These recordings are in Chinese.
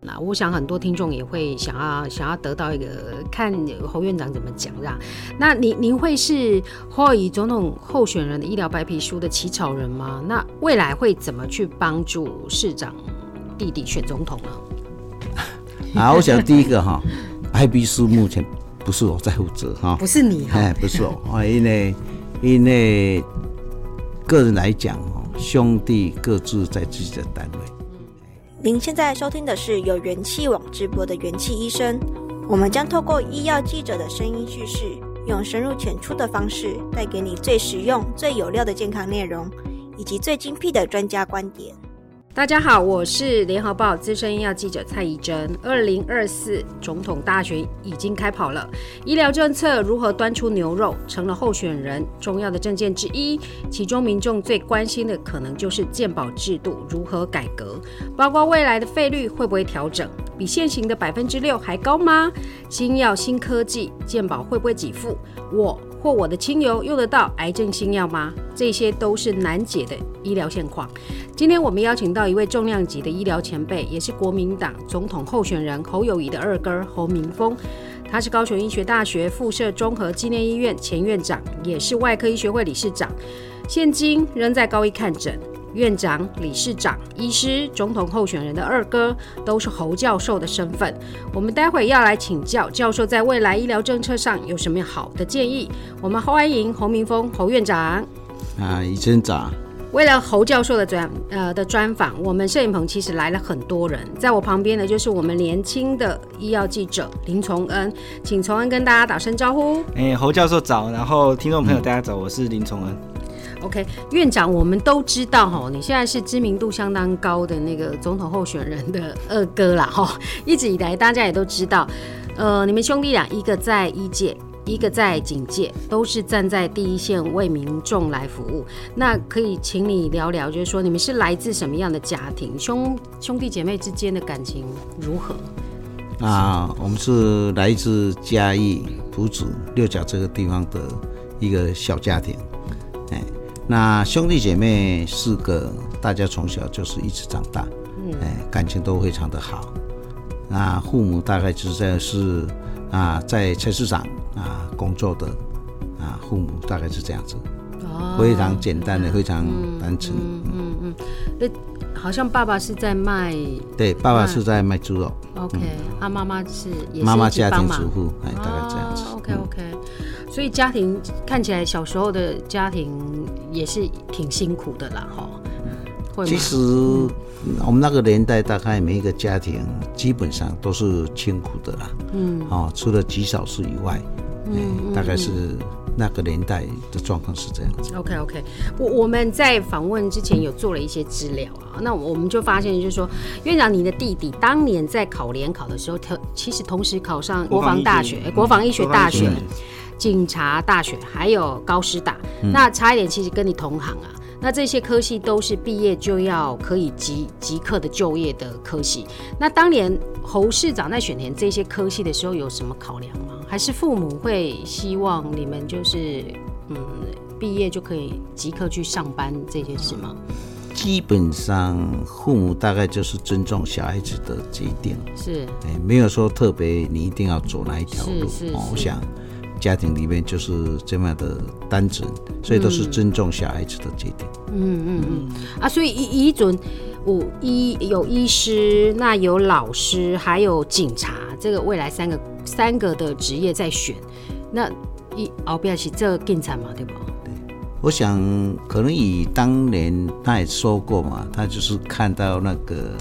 那我想很多听众也会想要想要得到一个看侯院长怎么讲，啦那您您会是侯友宜总统候选人的医疗白皮书的起草人吗？那未来会怎么去帮助市长弟弟选总统呢？啊，我想第一个哈，白皮书目前不是我在负责哈，不是你哈，不是我啊，因为因为个人来讲哦兄弟各自在自己的单位。您现在收听的是由元气网直播的元气医生，我们将透过医药记者的声音叙事，用深入浅出的方式，带给你最实用、最有料的健康内容，以及最精辟的专家观点。大家好，我是联合报资深医药记者蔡怡真。二零二四总统大选已经开跑了，医疗政策如何端出牛肉，成了候选人重要的政见之一。其中民众最关心的，可能就是健保制度如何改革，包括未来的费率会不会调整，比现行的百分之六还高吗？新药新科技，健保会不会给付？我。过我的亲友用得到癌症新药吗？这些都是难解的医疗现况。今天我们邀请到一位重量级的医疗前辈，也是国民党总统候选人侯友谊的二哥侯明峰。他是高雄医学大学附设综合纪念医院前院长，也是外科医学会理事长，现今仍在高一看诊。院长、理事长、医师、总统候选人的二哥，都是侯教授的身份。我们待会要来请教教授，在未来医疗政策上有什么好的建议？我们欢迎侯明峰侯院长。啊，宜真早。为了侯教授的专呃的专访，我们摄影棚其实来了很多人。在我旁边的就是我们年轻的医药记者林崇恩，请崇恩跟大家打声招呼。哎，侯教授早，然后听众朋友大家早，我是林崇恩。OK，院长，我们都知道哈，你现在是知名度相当高的那个总统候选人的二哥啦哈。一直以来，大家也都知道，呃，你们兄弟俩一个在医界，一个在警界，都是站在第一线为民众来服务。那可以请你聊聊，就是说你们是来自什么样的家庭，兄兄弟姐妹之间的感情如何？啊，我们是来自嘉义朴子六甲这个地方的一个小家庭，那兄弟姐妹四个，大家从小就是一直长大，嗯，哎，感情都非常的好。那父母大概就是在是啊，在菜市场啊工作的啊，父母大概是这样子，哦，非常简单的，非常单纯，嗯嗯嗯。那好像爸爸是在卖，对，爸爸是在卖猪肉。OK，啊妈妈是也是妈妈家庭主妇，哎，大概这样子。OK OK。所以家庭看起来，小时候的家庭也是挺辛苦的啦，哈。其实我们那个年代，大概每一个家庭基本上都是清苦的啦。嗯。哦，除了极少数以外，嗯，大概是那个年代的状况是这样子。OK OK，我我们在访问之前有做了一些资料啊，那我们就发现就是说，院长，你的弟弟当年在考联考的时候，他其实同时考上国防大学、国防医学大学。警察大学还有高师大，嗯、那差一点其实跟你同行啊。那这些科系都是毕业就要可以即即刻的就业的科系。那当年侯市长在选填这些科系的时候有什么考量吗？还是父母会希望你们就是嗯毕业就可以即刻去上班这件事吗？基本上父母大概就是尊重小孩子的决定，是哎、欸，没有说特别你一定要走哪一条路。我想。家庭里面就是这么的单纯，所以都是尊重小孩子的决定。嗯嗯嗯啊，所以医医准五医有医师，那有老师，还有警察，这个未来三个三个的职业在选。那一后边是这个警察嘛，对不？对，我想可能以当年他也说过嘛，他就是看到那个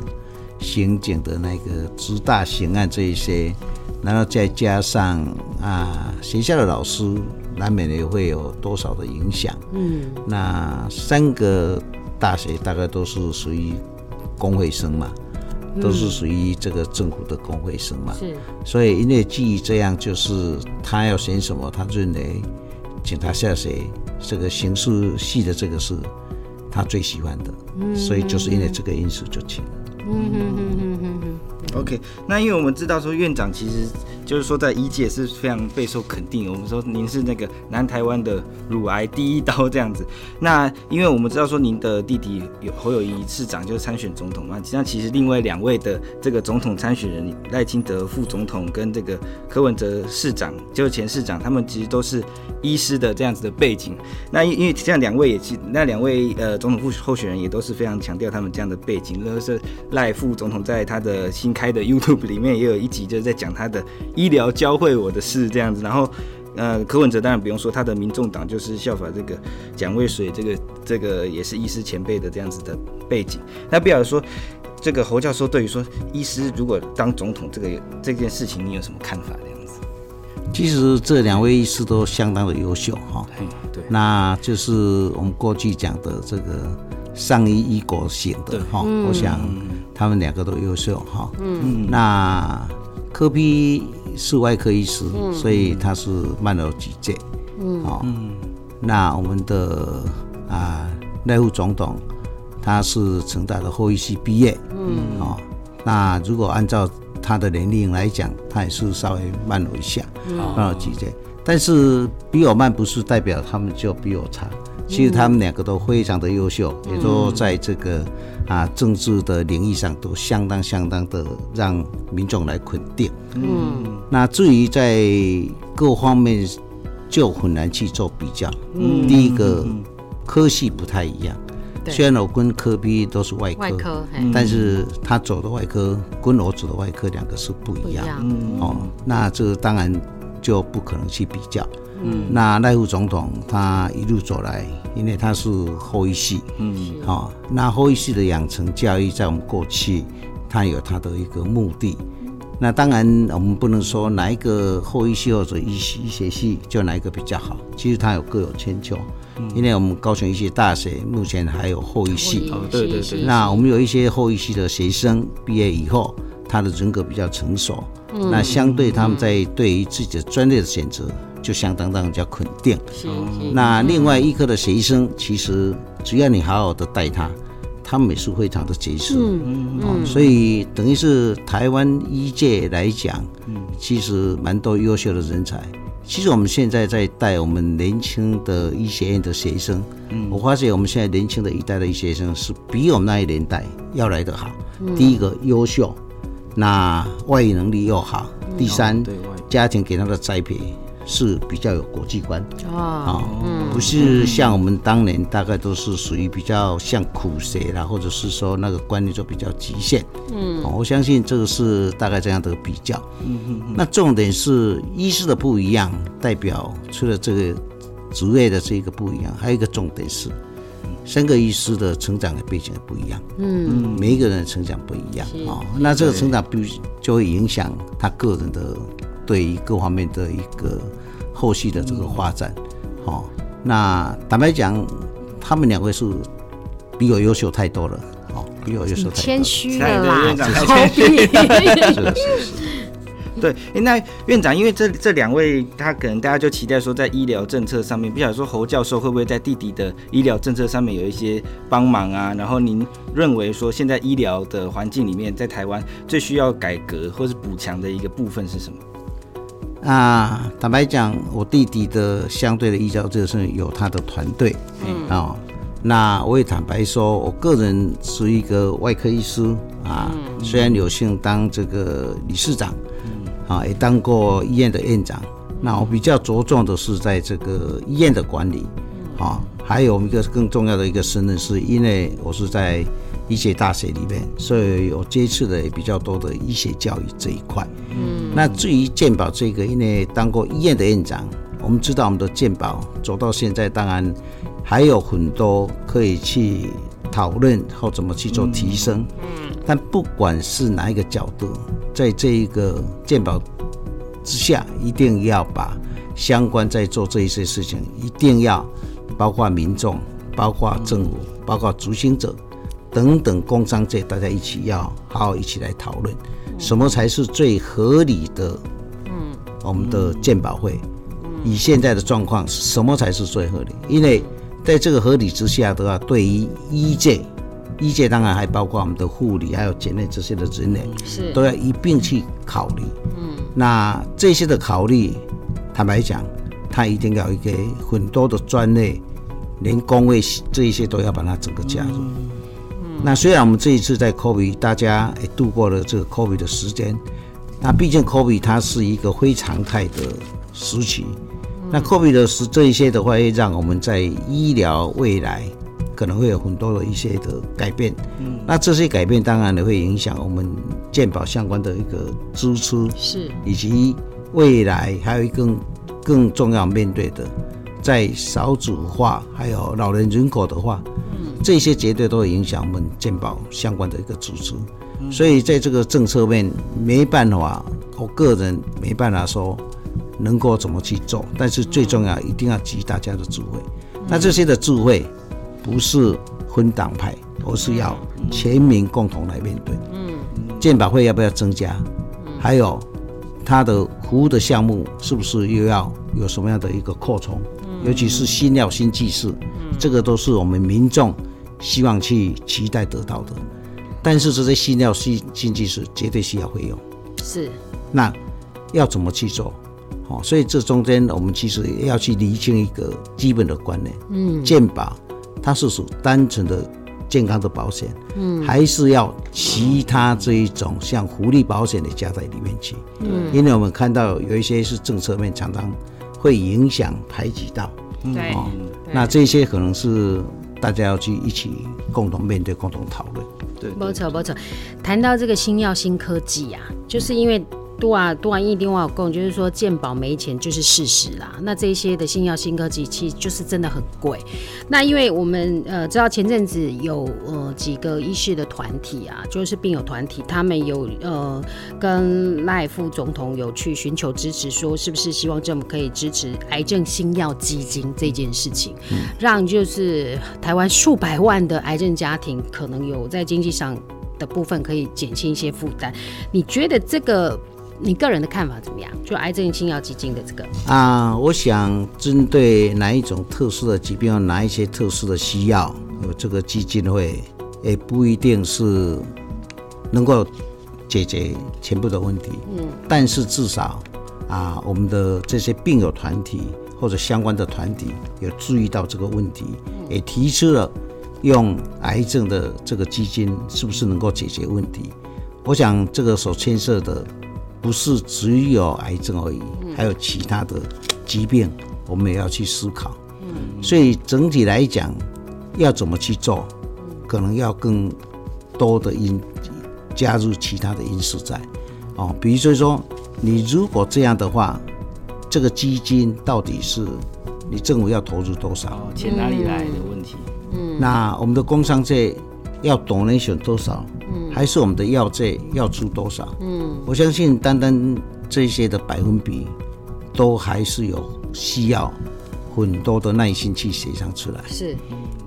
刑警的那个执大刑案这一些。然后再加上啊，学校的老师难免也会有多少的影响。嗯，那三个大学大概都是属于公会生嘛，都是属于这个政府的公会生嘛。是，所以因为基于这样，就是他要选什么，他认为警察下谁，这个刑事系的这个是他最喜欢的，所以就是因为这个因素就请了。嗯哼哼哼哼哼。OK，那因为我们知道说院长其实。就是说，在医界是非常备受肯定。我们说您是那个南台湾的乳癌第一刀这样子。那因为我们知道说您的弟弟有侯友宜市长就是参选总统嘛，那其实另外两位的这个总统参选人赖清德副总统跟这个柯文哲市长就是前市长，他们其实都是医师的这样子的背景。那因因为这样两位也其那两位呃总统副候选人也都是非常强调他们这样的背景。就是赖副总统在他的新开的 YouTube 里面也有一集就是在讲他的。医疗教会我的事这样子，然后，呃，柯文哲当然不用说，他的民众党就是效法这个蒋渭水，这个这个也是医师前辈的这样子的背景。那比如说，这个侯教授对于说医师如果当总统这个这件事情，你有什么看法？这样子？其实这两位医师都相当的优秀哈。对，那就是我们过去讲的这个上医医国型的哈。我想他们两个都优秀哈。嗯，那柯 P。是外科医师，嗯、所以他是慢了几届。嗯，哦，嗯、那我们的啊赖副总统，他是成大的后医系毕业。嗯，哦，那如果按照他的年龄来讲，他也是稍微慢了一下，嗯、慢了几届。但是比我慢，不是代表他们就比我差。其实他们两个都非常的优秀，也都在这个啊政治的领域上都相当相当的让民众来肯定。嗯，那至于在各方面就很难去做比较。嗯，第一个科系不太一样，虽然我跟科比都是外科，外科，但是他走的外科跟我走的外科两个是不一样。嗯，哦，那这当然就不可能去比较。嗯，那赖副总统他一路走来，因为他是后一系，嗯，好，那后一系的养成教育在我们过去，他有他的一个目的。那当然我们不能说哪一个后一系或者医医学系就哪一个比较好，其实他有各有千秋。因为我们高雄医学大学目前还有后一系，哦对对对。那我们有一些后一系的学生毕业以后，他的人格比较成熟，那相对他们在对于自己的专业的选择。就相当让人家肯定。那另外一科的学生，其实只要你好好的带他，他们也是非常的杰出。嗯嗯。所以等于是台湾医界来讲，其实蛮多优秀的人才。其实我们现在在带我们年轻的医学院的学生，我发现我们现在年轻的一代的医学生是比我们那一年代要来得好。第一个优秀，那外语能力又好。第三，家庭给他的栽培。是比较有国际观。啊，嗯，不是像我们当年大概都是属于比较像苦学啦，或者是说那个观念就比较极限，嗯，我相信这个是大概这样的比较，嗯嗯，那重点是医师的不一样，代表除了这个职业的这个不一样，还有一个重点是，三个医师的成长的背景不一样，嗯，每一个人的成长不一样啊，那这个成长必就会影响他个人的。对于各方面的一个后续的这个发展，好，那坦白讲，他们两位是比我优秀太多了，哦，比我优秀太多了。谦虚了啦，院长太谦虚了。对，那院长，因为这这两位，他可能大家就期待说，在医疗政策上面，不晓得说侯教授会不会在弟弟的医疗政策上面有一些帮忙啊？然后您认为说，现在医疗的环境里面，在台湾最需要改革或是补强的一个部分是什么？啊，坦白讲，我弟弟的相对的医疗这个是有他的团队，嗯。啊，那我也坦白说，我个人是一个外科医师啊，嗯、虽然有幸当这个理事长，嗯。啊，也当过医院的院长，嗯、那我比较着重的是在这个医院的管理，啊，还有一个更重要的一个身份，是因为我是在。医学大学里面，所以有接触的也比较多的医学教育这一块。嗯，那至于健保这个，因为当过医院的院长，我们知道我们的健保走到现在，当然还有很多可以去讨论或怎么去做提升。嗯，但不管是哪一个角度，在这一个健保之下，一定要把相关在做这一些事情，一定要包括民众、包括政府、包括执行者。等等工商界大家一起要好好一起来讨论，什么才是最合理的？嗯，我们的鉴保会，以现在的状况，什么才是最合理？因为在这个合理之下的话，对于医界，医界当然还包括我们的护理还有检验这些的人员，是都要一并去考虑。嗯，那这些的考虑，坦白讲，他一定要一个很多的专类，连工位这一些都要把它整个加入。那虽然我们这一次在 COVID，大家也度过了这个 COVID 的时间，那毕竟 COVID 它是一个非常态的时期。那 COVID 的是这一些的话，会让我们在医疗未来可能会有很多的一些的改变。嗯，那这些改变当然也会影响我们健保相关的一个支出，是以及未来还有一个更，更重要面对的，在少子化还有老人人口的话。这些绝对都会影响我们健保相关的一个支出，所以在这个政策面没办法，我个人没办法说能够怎么去做，但是最重要一定要集大家的智慧。那这些的智慧不是分党派，而是要全民共同来面对。嗯，健保费要不要增加？还有它的服务的项目是不是又要有什么样的一个扩充？尤其是新药新技术，这个都是我们民众。希望去期待得到的，但是这些新药新新技术绝对需要费用，是，那要怎么去做？哦，所以这中间我们其实要去厘清一个基本的观念，嗯，健保它是属单纯的健康的保险，嗯，还是要其他这一种像福利保险的加在里面去，嗯，因为我们看到有一些是政策面常常会影响排挤到，对，哦，那这些可能是。大家要去一起共同面对、共同讨论。对，没错没错。谈到这个新药、新科技啊，就是因为。多啊多啊，一定我有供，就是说健保没钱就是事实啦。那这些的新药新科技，其实就是真的很贵。那因为我们呃知道前阵子有呃几个医师的团体啊，就是病友团体，他们有呃跟赖副总统有去寻求支持，说是不是希望政府可以支持癌症新药基金这件事情，嗯、让就是台湾数百万的癌症家庭可能有在经济上的部分可以减轻一些负担。你觉得这个？你个人的看法怎么样？就癌症新药基金的这个啊，我想针对哪一种特殊的疾病，有哪一些特殊的需要，有这个基金会也不一定是能够解决全部的问题。嗯，但是至少啊，我们的这些病友团体或者相关的团体有注意到这个问题，也提出了用癌症的这个基金是不是能够解决问题？我想这个所牵涉的。不是只有癌症而已，还有其他的疾病，我们也要去思考。所以整体来讲，要怎么去做，可能要更多的因加入其他的因素在。哦，比如说说，你如果这样的话，这个基金到底是你政府要投入多少？钱哪里来的问题？嗯，那我们的工商界要 donation 多少？还是我们的药费要出多少？嗯，我相信单单这些的百分比，都还是有需要很多的耐心去协商出来。是，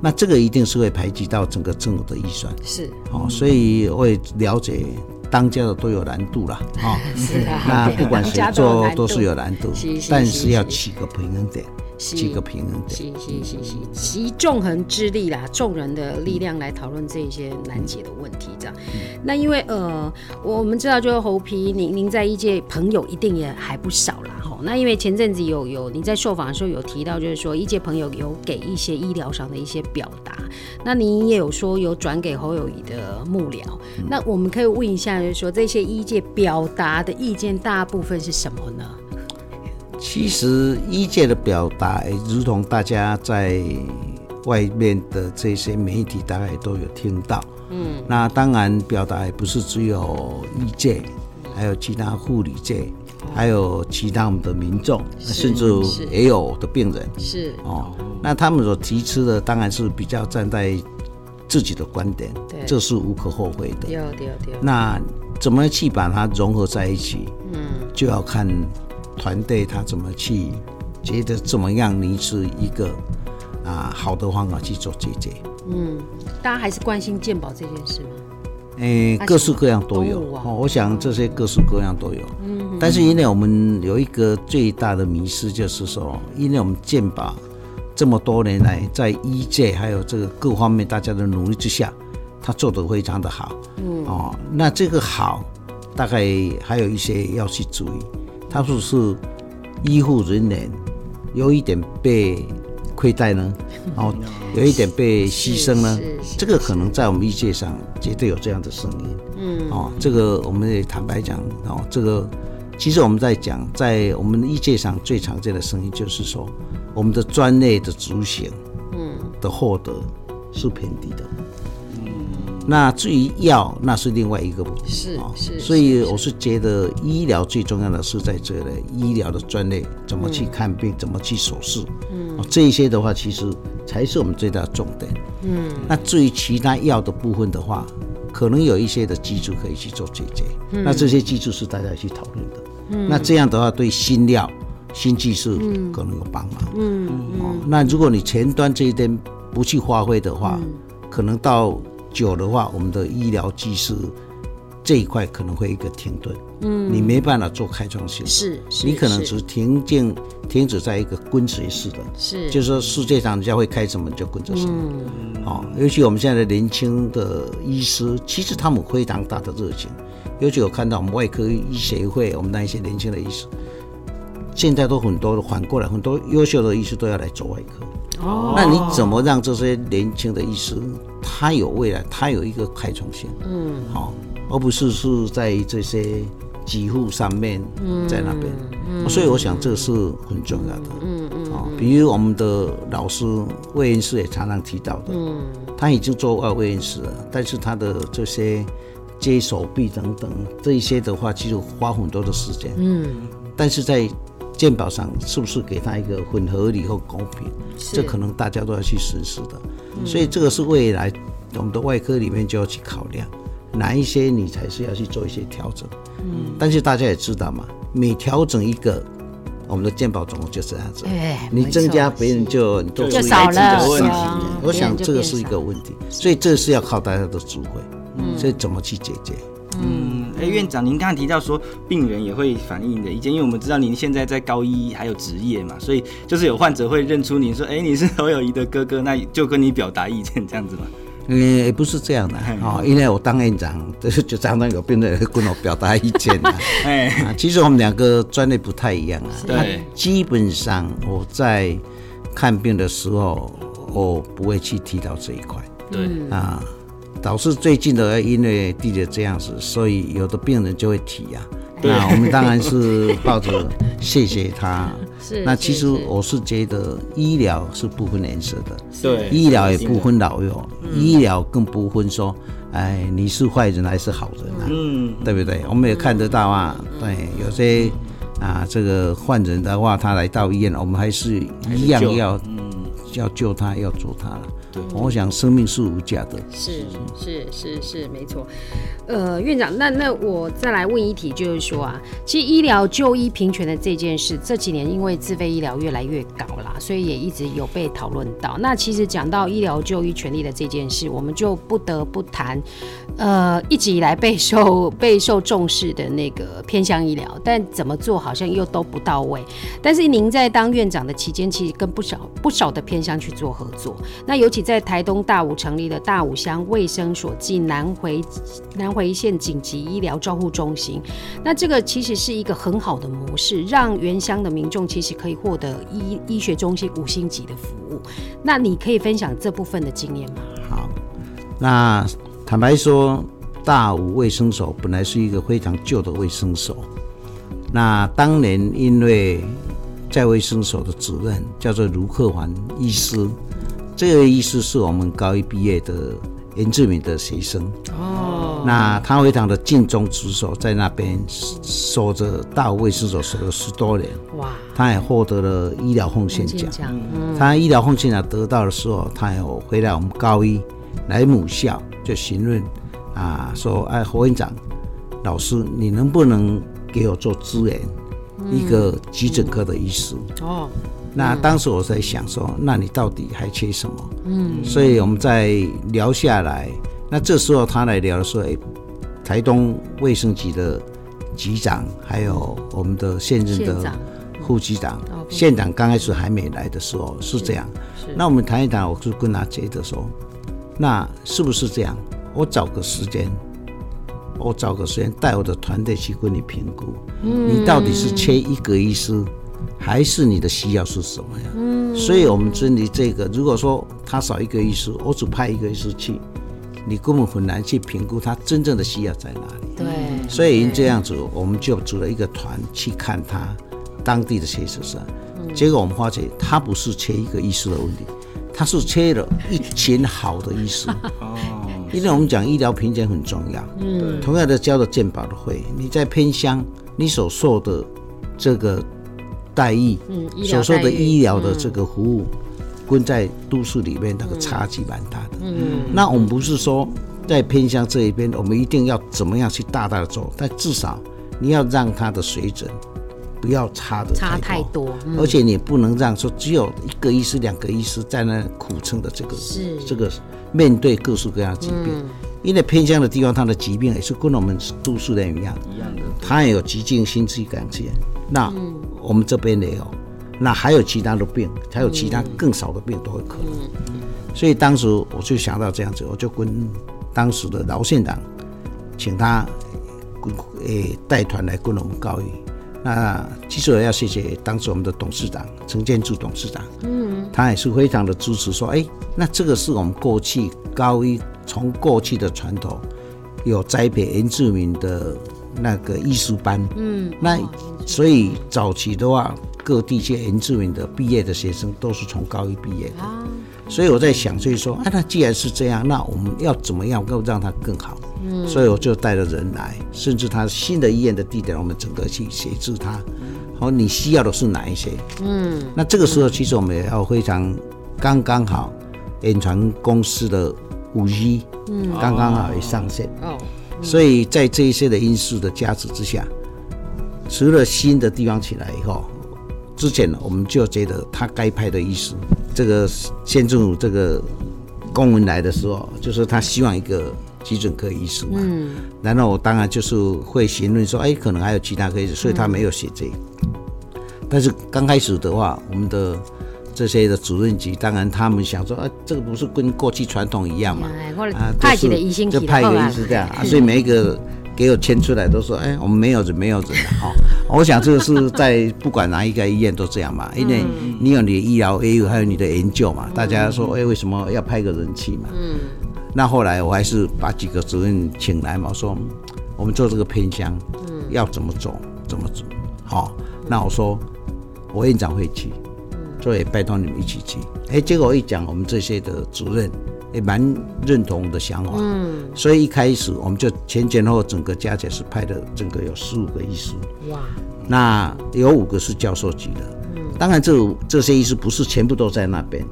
那这个一定是会排挤到整个政府的预算。是，哦，所以我也了解当家的都有难度了。哦，是啊，那不管谁做都是有难度，但是要起个平衡点。几个平衡点，集集集集众人之力啦，众人的力量来讨论这一些难解的问题，这样。嗯、那因为呃，我们知道就是侯皮，您您在医界朋友一定也还不少啦，吼。那因为前阵子有有你在受访的时候有提到，就是说医界朋友有给一些医疗上的一些表达，那您也有说有转给侯友宜的幕僚，嗯、那我们可以问一下，就是说这些医界表达的意见大部分是什么呢？其实医界的表达，如同大家在外面的这些媒体大概都有听到。嗯，那当然表达也不是只有医界，还有其他护理界，还有其他我们的民众，甚至也有的病人。是哦，那他们所提出的当然是比较站在自己的观点，对，这是无可厚非的。那怎么去把它融合在一起？嗯，就要看。团队他怎么去觉得怎么样？你是一个啊好的方法去做解决？嗯，大家还是关心健保这件事吗？诶，各式各样都有哦、啊。我想这些各式各样都有。嗯，但是因为我们有一个最大的迷失，就是说，因为我们健保这么多年来在医界还有这个各方面大家的努力之下，他做得非常的好。嗯，哦，那这个好，大概还有一些要去注意，他说是医护人员有一点被。亏待呢，哦，有一点被牺牲呢，这个可能在我们医界上绝对有这样的声音，嗯，哦，这个我们也坦白讲，哦，这个其实我们在讲，在我们医界上最常见的声音就是说，我们的专业的执行，嗯，的获得是偏低的。那至于药，那是另外一个是是，所以我是觉得医疗最重要的是在这里，医疗的专业怎么去看病，怎么去手术，嗯，这一些的话，其实才是我们最大的重点。嗯，那至于其他药的部分的话，可能有一些的技术可以去做解决，那这些技术是大家去讨论的。嗯，那这样的话，对新药、新技术可能有帮忙。嗯，哦，那如果你前端这一点不去发挥的话，可能到久的话，我们的医疗技术这一块可能会一个停顿，嗯，你没办法做开创性，是，你可能只停静停止在一个跟随式的，是，就是说世界上人家会开什么就跟着什么，嗯，好，尤其我们现在的年轻的医师，其实他们非常大的热情，尤其我看到我们外科医协会，我们那一些年轻的医师，现在都很多的反过来，很多优秀的医师都要来做外科。哦，那你怎么让这些年轻的医师他有未来，他有一个开创性？嗯，好，而不是是在这些给付上面，在那边。嗯，所以我想这是很重要的。嗯嗯，啊，比如我们的老师魏院士也常常提到的，嗯，他已经做外魏院士了，但是他的这些接手臂等等这一些的话，其实花很多的时间。嗯，但是在健保上是不是给他一个很合理和公平？这可能大家都要去实施的。所以这个是未来我们的外科里面就要去考量，哪一些你才是要去做一些调整。嗯，但是大家也知道嘛，每调整一个，我们的健保总共就这样子。你增加别人就就少了。我想这个是一个问题，所以这是要靠大家的智慧。嗯，所以怎么去解决？嗯，哎，院长，您刚刚提到说病人也会反映你的意见，因为我们知道您现在在高一还有职业嘛，所以就是有患者会认出您说，哎，你是侯友谊的哥哥，那就跟你表达意见这样子嘛。嗯，也不是这样的啊，因为我当院长，就就常常有病人跟我表达意见的。哎，其实我们两个专业不太一样啊。对，基本上我在看病的时候，我不会去提到这一块。对啊。导致最近的，因为弟弟这样子，所以有的病人就会提呀、啊。那我们当然是抱着谢谢他。是。那其实我是觉得医疗是不分颜色的。对。医疗也不分老幼，医疗更不分说，哎，你是坏人还是好人啊？嗯。对不对？我们也看得到啊。对，有些啊，这个患者的话，他来到医院，我们还是一样要，嗯，要救他，要做他了。对，我想生命是无价的。是是是是，没错。呃，院长，那那我再来问一题，就是说啊，其实医疗就医平权的这件事，这几年因为自费医疗越来越高啦，所以也一直有被讨论到。那其实讲到医疗就医权利的这件事，我们就不得不谈，呃，一直以来备受 备受重视的那个偏向医疗，但怎么做好像又都不到位。但是您在当院长的期间，其实跟不少不少的偏向去做合作，那尤其。在台东大武成立的大武乡卫生所暨南回南回县紧急医疗照护中心，那这个其实是一个很好的模式，让原乡的民众其实可以获得医医学中心五星级的服务。那你可以分享这部分的经验吗？好，那坦白说，大武卫生所本来是一个非常旧的卫生所，那当年因为在卫生所的主任叫做卢克环医师。这个医师是我们高一毕业的严志敏的学生。哦，那他非常的尽忠职守，在那边守着大武卫生所守了十多年。哇，他也获得了医疗奉献奖。嗯、他医疗奉献奖。得到的时候，他有回来我们高一来母校就询问啊，说哎，侯院长老师，你能不能给我做支援？嗯、一个急诊科的医师？哦。那当时我在想说，那你到底还缺什么？嗯，所以我们在聊下来，那这时候他来聊说，哎，台东卫生局的局长，还有我们的现任的副局长，县长刚开始还没来的时候是这样。那我们谈一谈，我就跟他觉得说，那是不是这样？我找个时间。我找个时间带我的团队去跟你评估，你到底是缺一个医师，还是你的需要是什么呀？嗯，所以我们针对这个，如果说他少一个医师，我只派一个医师去，你根本很难去评估他真正的需要在哪里。对，所以因这样子，我们就组了一个团去看他当地的缺实是，结果我们发现他不是缺一个医师的问题，他是缺了一群好的医师。哦。因为我们讲医疗评鉴很重要，嗯，同样的交了健保的费，你在偏乡，你所受的这个待遇，嗯，所受的医疗的这个服务，跟在都市里面那个差距蛮大的，嗯，那我们不是说在偏乡这一边，我们一定要怎么样去大大的做，但至少你要让它的水准不要差的差太多，而且你不能让说只有一个医师、两个医师在那苦撑的这个是。这个。面对各式各样的疾病，嗯、因为偏乡的地方，它的疾病也是跟我们都市人一样，一样的。它也有急性心肌梗塞，那我们这边也有，那还有其他的病，还有其他更少的病都会可能。嗯、所以当时我就想到这样子，我就跟当时的饶县长，请他诶带团来跟我们告一。那其实我要谢谢当时我们的董事长陈建柱董事长，嗯，他也是非常的支持，说，哎，那这个是我们过去高一从过去的传统，有栽培原住民的那个艺术班，嗯，那所以早期的话，各地些原住民的毕业的学生都是从高一毕业的，所以我在想，所以说，哎，那既然是这样，那我们要怎么样够让它更好？嗯，所以我就带着人来，甚至他新的医院的地点，我们整个去协助他。好，你需要的是哪一些？嗯，那这个时候其实我们也要非常刚刚好，远传公司的五 G，嗯，刚刚好也上线。哦，所以在这一些的因素的加持之下，除了新的地方起来以后，之前我们就觉得他该派的医师，这个县政府这个公文来的时候，就是他希望一个。急诊科医师嘛，嗯，然后我当然就是会询问说，哎，可能还有其他科医师，所以他没有写这个。但是刚开始的话，我们的这些的主任级，当然他们想说，啊，这个不是跟过去传统一样嘛？啊，派几个医生，就派一个医师这样啊，所以每一个给我牵出来都说，哎，我们没有人，没有人哈。我想这个是在不管哪一个医院都这样嘛，因为你有你的医疗，也有还有你的研究嘛。大家说，哎，为什么要派个人去嘛？嗯。那后来我还是把几个主任请来嘛，我说我们做这个偏乡，嗯，要怎么走，怎么走，好，那我说我院长会去，嗯，所以拜托你们一起去。哎，结果一讲，我们这些的主任也蛮认同的想法，嗯，所以一开始我们就前前后后整个加起来是派的整个有十五个医师，哇，那有五个是教授级的，嗯，当然这这些医师不是全部都在那边。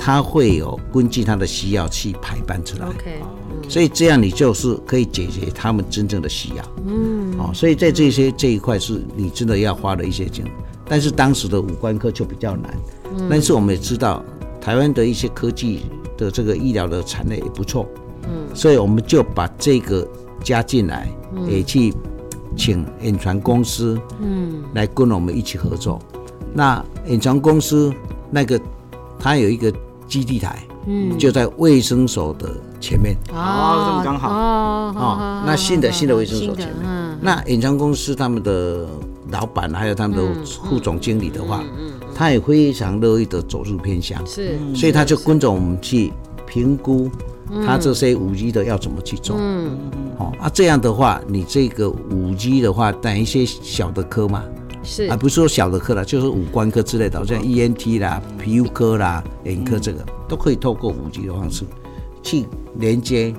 他会有根据他的需要去排班出来，OK，所以这样你就是可以解决他们真正的需要，嗯，哦，所以在这些这一块是你真的要花了一些钱，但是当时的五官科就比较难，但是我们也知道台湾的一些科技的这个医疗的产业也不错，嗯，所以我们就把这个加进来，也去请远传公司，嗯，来跟我们一起合作，那远传公司那个他有一个。基地台，嗯，就在卫生所的前面，哦，这么刚好，哦，那新的新的卫生所前面，嗯，那远传公司他们的老板还有他们的副总经理的话，嗯，他也非常乐意的走入偏乡，是，所以他就跟着我们去评估他这些五 G 的要怎么去做，嗯，哦，啊，这样的话，你这个五 G 的话，等一些小的科嘛。是，而不是说小的科了，就是五官科之类的，像 ENT 啦、皮肤科啦、眼科这个，都可以透过五 G 的方式去连接。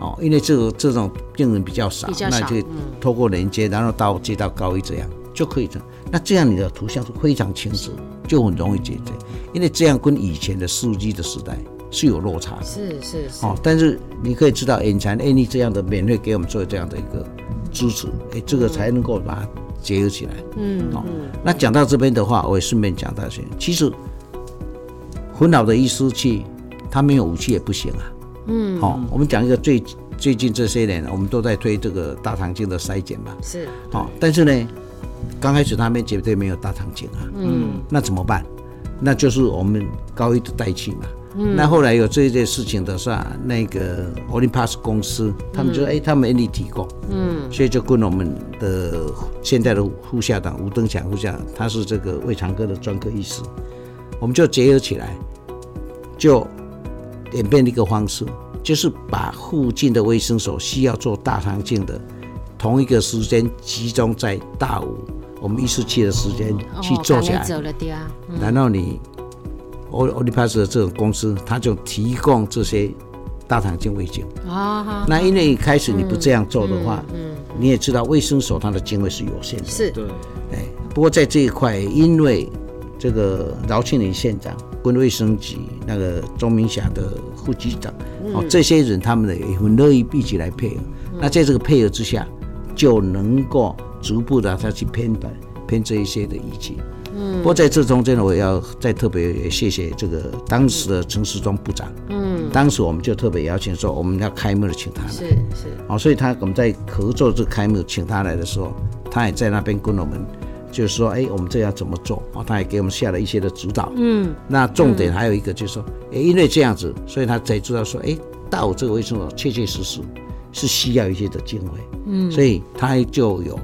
哦，因为这个这种病人比较少，较少那就透过连接，然后到接到高一这样就可以这样。那这样你的图像是非常清楚，就很容易解决。因为这样跟以前的数 G 的时代是有落差的。是是是。哦，但是你可以知道，眼残 any 这样的免费给我们做这样的一个支持，哎，这个才能够把它。结合起来。嗯，哦，那讲到这边的话，我也顺便讲到些，其实昏老的医师去，他没有武器也不行啊。嗯，好，我们讲一个最最近这些年，我们都在推这个大肠镜的筛检嘛。是，好，但是呢，刚开始他们绝对没有大肠镜啊。嗯，那怎么办？那就是我们高一的代替嘛。嗯，那后来有这件事情的时候，那个 Olympus 公司，他们就说，哎，他们愿意提供。嗯，所以就跟我们的现在的副校长吴登强副校长，他是这个胃肠科的专科医师，我们就结合起来，就。演变了一个方式，就是把附近的卫生所需要做大肠镜的，同一个时间集中在大五，我们医师去的时间去做起来。然后你欧欧力帕斯的这种公司，他就提供这些大肠镜胃镜。啊，那因为一开始你不这样做的话，嗯，你也知道卫生所它的经费是有限的。是，对。哎，不过在这一块，因为这个饶庆林县长。跟卫生局那个钟明霞的副局长，哦，这些人他们呢也很乐意一起来配合。那在这个配合之下，就能够逐步的他去偏短偏这一些的仪器。嗯，不过在这中间呢，我要再特别谢谢这个当时的陈时中部长。嗯，当时我们就特别邀请说，我们要开幕的请他来。是是。哦，所以他我们在合作这个开幕请他来的时候，他也在那边跟我们。就是说，哎，我们这要怎么做啊？他也给我们下了一些的指导。嗯，那重点还有一个就是说，哎，因为这样子，所以他才知道说，哎，到这个卫生所确确实实是需要一些的经费。嗯，所以他就有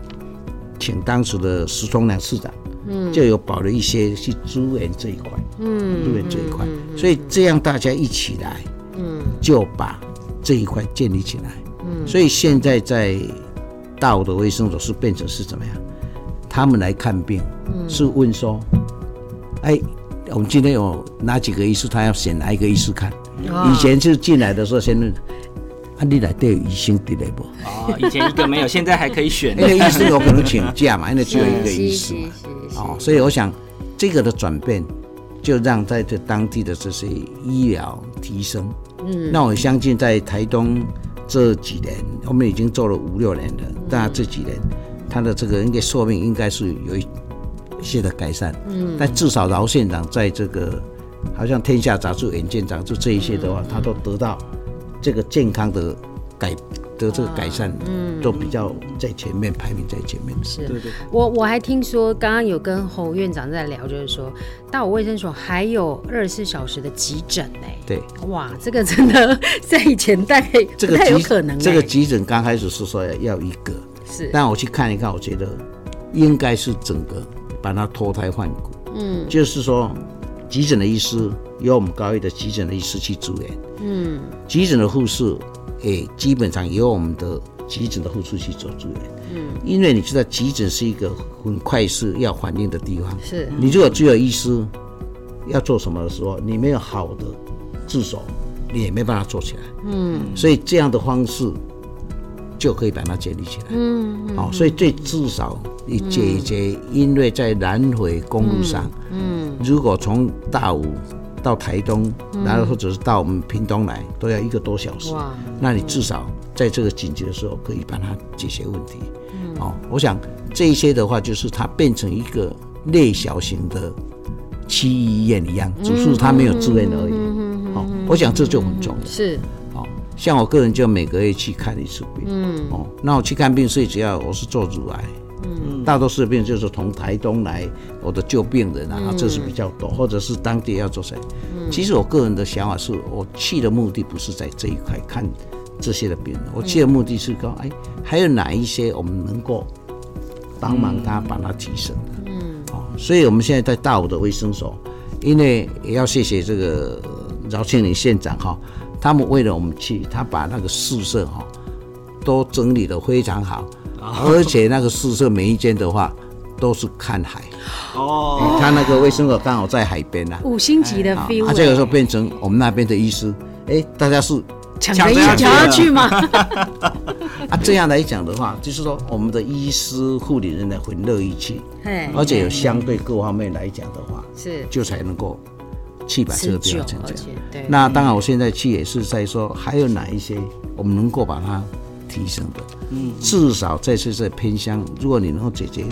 请当时的石崇良市长，嗯，就有保留一些去支援这一块，嗯，支援这一块。所以这样大家一起来，嗯，就把这一块建立起来。嗯，所以现在在大武的卫生所是变成是怎么样？他们来看病，是问说：“哎，我们今天有哪几个医师？他要选哪一个医师看？以前是进来的时候先问，啊，你来都有医生的来不？哦，以前一个没有，现在还可以选。因为医生有可能请假嘛，因为只有一个医师嘛。哦，所以我想这个的转变，就让在这当地的这些医疗提升。嗯，那我相信在台东这几年，我们已经做了五六年了，但这几年。他的这个应该寿命应该是有一些的改善，嗯，但至少饶县长在这个好像天下杂志、远见杂志这一些的话，他都得到这个健康的改的这个改善，嗯，都比较在前面排名在前面。是，对对。我我还听说刚刚有跟侯院长在聊，就是说到我卫生所还有二十四小时的急诊呢。对，哇，这个真的 在以前大概不太有可能。这个急诊刚开始是说要一个。是，但我去看一看，我觉得应该是整个把它脱胎换骨。嗯，就是说，急诊的医师由我们高一的急诊的医师去支援。嗯，急诊的护士也基本上由我们的急诊的护士去做支援。嗯，因为你知道急诊是一个很快速要反应的地方。是，你如果只有医师要做什么的时候，你没有好的助手，你也没办法做起来。嗯，所以这样的方式。就可以把它建立起来。嗯，好、嗯哦，所以最至少你解决，因为在南回公路上，嗯，嗯如果从大武到台东，然后或者是到我们屏东来，都要一个多小时。哇，那你至少在这个紧急的时候可以把它解决问题。嗯，哦，我想这一些的话，就是它变成一个类小型的区医院一样，只是它没有住院而已。嗯哦，我想这就很重要。是。像我个人就每个月去看一次病，嗯，哦，那我去看病，所以只要我是做乳癌，嗯，大多数的病就是从台东来，我的旧病人啊，嗯、这是比较多，或者是当地要做谁？嗯，其实我个人的想法是，我去的目的不是在这一块看这些的病人，我去的目的是说，哎，还有哪一些我们能够帮忙他把它提升的，嗯，哦，所以我们现在在大武的卫生所，因为也要谢谢这个饶庆林县长哈。他们为了我们去，他把那个宿舍哈都整理得非常好，而且那个宿舍每一间的话都是看海哦。他那个卫生所刚好在海边呐，五星级的 feel。啊，这个时候变成我们那边的医师，哎，大家是抢着要抢要去吗？啊，这样来讲的话，就是说我们的医师护理人员很乐意去，而且有相对各方面来讲的话，是就才能够。去把这个病成这样，那当然我现在去也是在说，还有哪一些我们能够把它提升的。嗯，至少这次在偏乡，如果你能够解决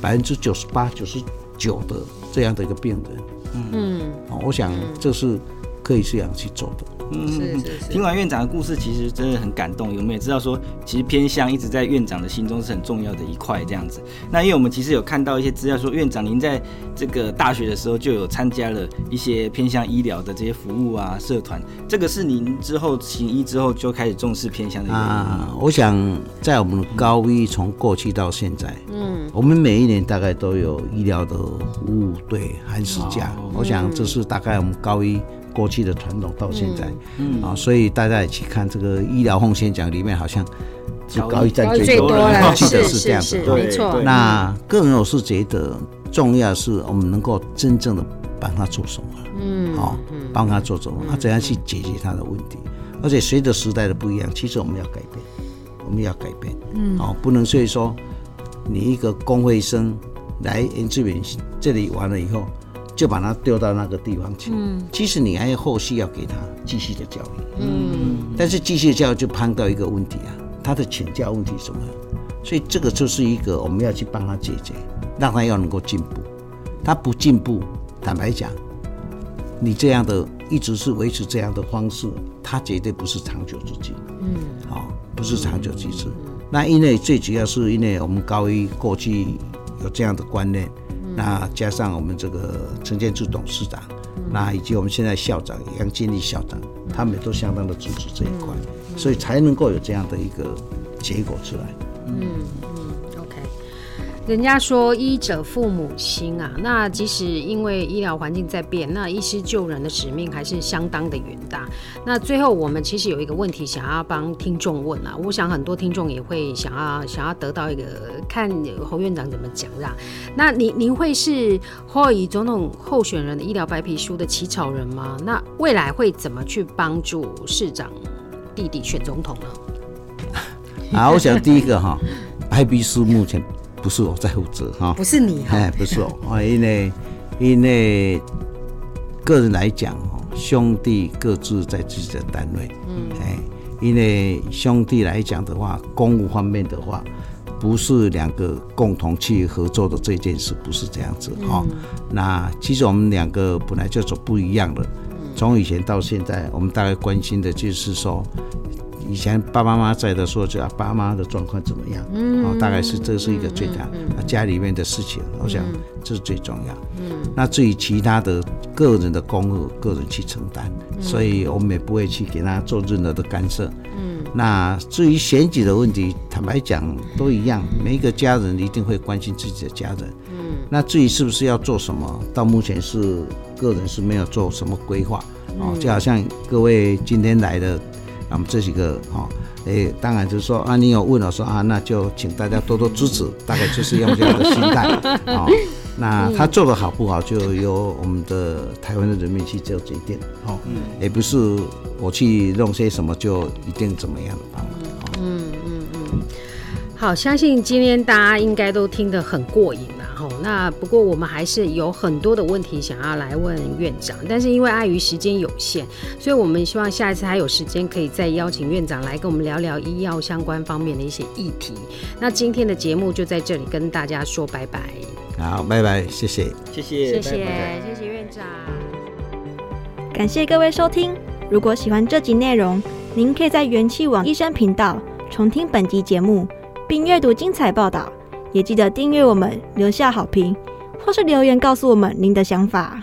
百分之九十八、九十九的这样的一个病人，嗯，我想这是可以这样去做的。嗯，听完院长的故事，其实真的很感动。有没有知道说，其实偏向一直在院长的心中是很重要的一块这样子？那因为我们其实有看到一些资料说，院长您在这个大学的时候就有参加了一些偏向医疗的这些服务啊，社团。这个是您之后行医之后就开始重视偏向的原因啊？我想在我们高一从过去到现在，嗯，我们每一年大概都有医疗的服务对寒暑假。我想这是大概我们高医。过去的传统到现在，嗯啊，所以大家也去看这个医疗奉献奖里面，好像就高一站最多了。我记得是这样子，没错。那个人我是觉得重要是我们能够真正的帮他做什么，嗯，好，帮他做什么，他怎样去解决他的问题。而且随着时代的不一样，其实我们要改变，我们要改变，嗯，哦，不能所以说你一个公会生来原住民这里完了以后。就把他丢到那个地方去。嗯，其实你还有后续要给他继续的教育。嗯，但是继续教育就碰到一个问题啊，他的请教问题什么？所以这个就是一个我们要去帮他解决，让他要能够进步。他不进步，坦白讲，你这样的一直是维持这样的方式，他绝对不是长久之计。嗯，好，不是长久之计。那因为最主要是因为我们高一过去有这样的观念。那加上我们这个陈建柱董事长，那以及我们现在校长杨建立校长，他们也都相当的支持这一块，所以才能够有这样的一个结果出来。嗯。人家说医者父母心啊，那即使因为医疗环境在变，那医师救人的使命还是相当的远大。那最后我们其实有一个问题想要帮听众问啊，我想很多听众也会想要想要得到一个看侯院长怎么讲让。那您您会是侯友宜总统候选人的医疗白皮书的起草人吗？那未来会怎么去帮助市长弟弟选总统呢？啊，我想第一个哈，白皮书目前。不是我在负责哈，不是你哈，哎，不是我，啊，因为因为个人来讲兄弟各自在自己的单位，嗯，哎，因为兄弟来讲的话，公务方面的话，不是两个共同去合作的这件事，不是这样子哈。嗯、那其实我们两个本来就走不一样的，从以前到现在，我们大概关心的就是说。以前爸爸妈妈在的时候，就爸妈的状况怎么样？嗯，哦，大概是这是一个最大，家里面的事情，我想这是最重要。嗯，那至于其他的个人的公务，个人去承担，所以我们也不会去给他做任何的干涉。嗯，那至于选举的问题，坦白讲都一样，每一个家人一定会关心自己的家人。嗯，那至于是不是要做什么，到目前是个人是没有做什么规划。哦，就好像各位今天来的。那么这几个哈，诶，当然就是说啊，你有问了说啊，那就请大家多多支持，大概就是用这样的心态啊。那他做的好不好，就由我们的台湾的人民去做决定，哈，也不是我去弄些什么就一定怎么样的。嗯嗯嗯，好，相信今天大家应该都听得很过瘾。那不过我们还是有很多的问题想要来问院长，但是因为碍于时间有限，所以我们希望下一次还有时间可以再邀请院长来跟我们聊聊医药相关方面的一些议题。那今天的节目就在这里跟大家说拜拜。好，拜拜，谢谢，谢谢，谢谢，谢谢院长。感谢各位收听，如果喜欢这集内容，您可以在元气网医生频道重听本集节目，并阅读精彩报道。也记得订阅我们，留下好评，或是留言告诉我们您的想法。